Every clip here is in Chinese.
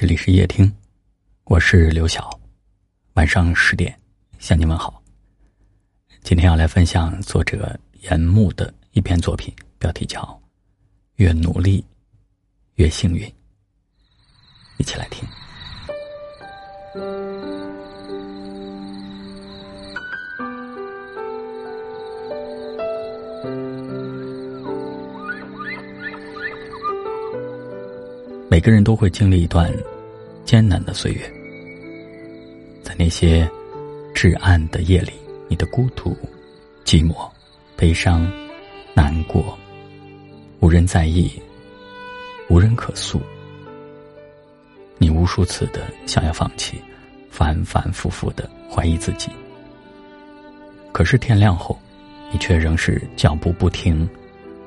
这里是夜听，我是刘晓。晚上十点向你问好。今天要来分享作者严木的一篇作品，标题叫《越努力越幸运》。一起来听。每个人都会经历一段艰难的岁月，在那些至暗的夜里，你的孤独、寂寞、悲伤、难过，无人在意，无人可诉。你无数次的想要放弃，反反复复的怀疑自己。可是天亮后，你却仍是脚步不停，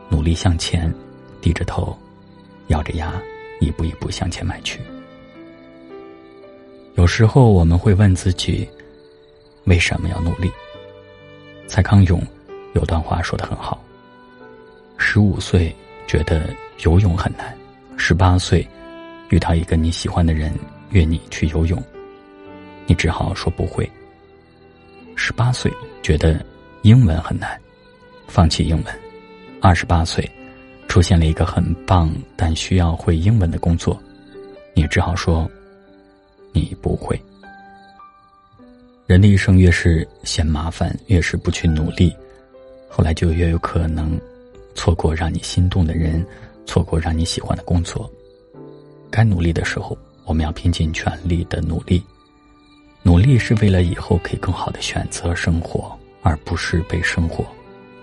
努力向前，低着头，咬着牙。一步一步向前迈去。有时候我们会问自己，为什么要努力？蔡康永有段话说的很好：十五岁觉得游泳很难，十八岁遇到一个你喜欢的人约你去游泳，你只好说不会；十八岁觉得英文很难，放弃英文；二十八岁。出现了一个很棒但需要会英文的工作，你只好说你不会。人的一生越是嫌麻烦，越是不去努力，后来就越有可能错过让你心动的人，错过让你喜欢的工作。该努力的时候，我们要拼尽全力的努力。努力是为了以后可以更好的选择生活，而不是被生活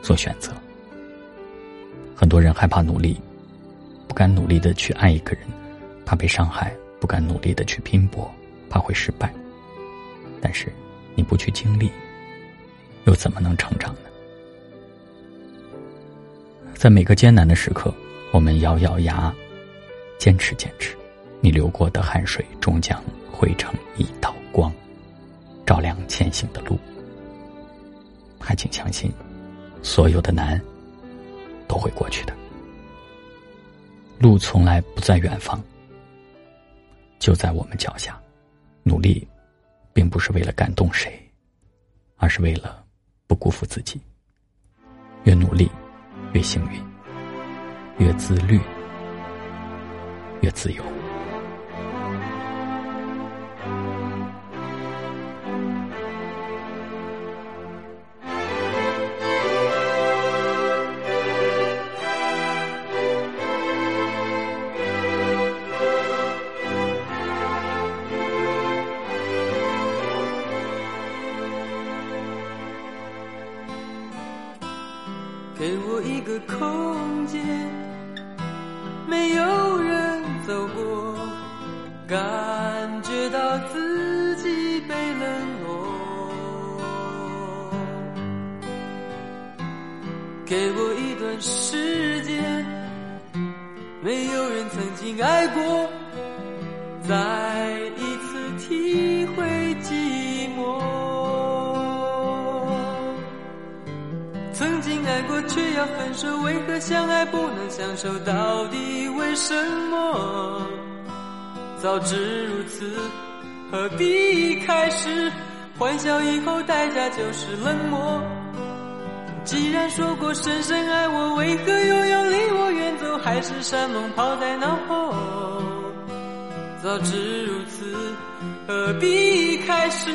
所选择。很多人害怕努力，不敢努力的去爱一个人，怕被伤害；不敢努力的去拼搏，怕会失败。但是，你不去经历，又怎么能成长呢？在每个艰难的时刻，我们咬咬牙，坚持坚持，你流过的汗水终将汇成一道光，照亮前行的路。还请相信，所有的难。都会过去的，路从来不在远方，就在我们脚下。努力，并不是为了感动谁，而是为了不辜负自己。越努力，越幸运；越自律，越自由。曾经爱过，再一次体会寂寞。曾经爱过，却要分手，为何相爱不能相守？到底为什么？早知如此，何必开始？欢笑以后，代价就是冷漠。既然说过深深爱我，为何还是山盟抛在脑后早知如此何必开始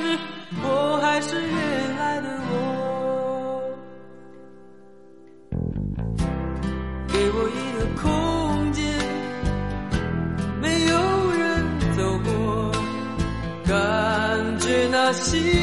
我还是原来的我。给我一个空间没有人走过感觉那心。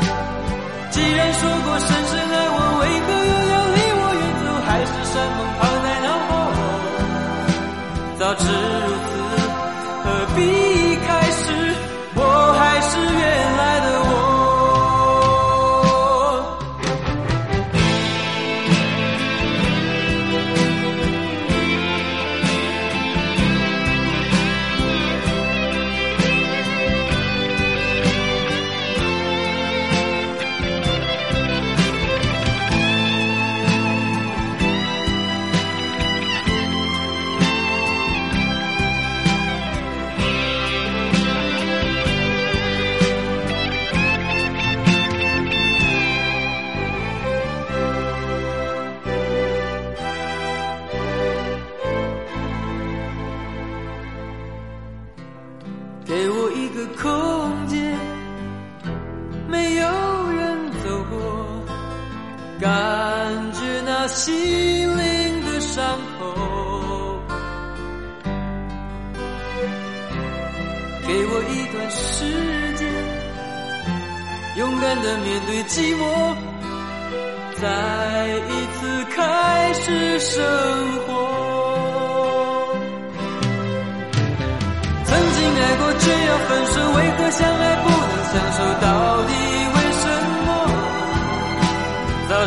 感觉那心灵的伤口。给我一段时间，勇敢的面对寂寞，再一次开始生活。曾经爱过，却要分手，为何相爱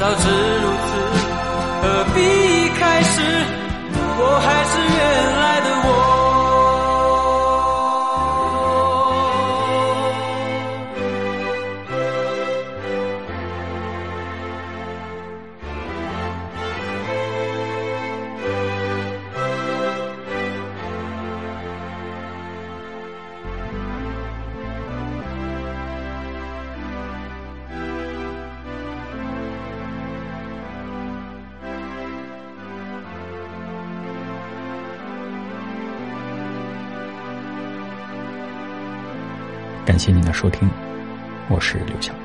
早知如感谢您的收听，我是刘翔。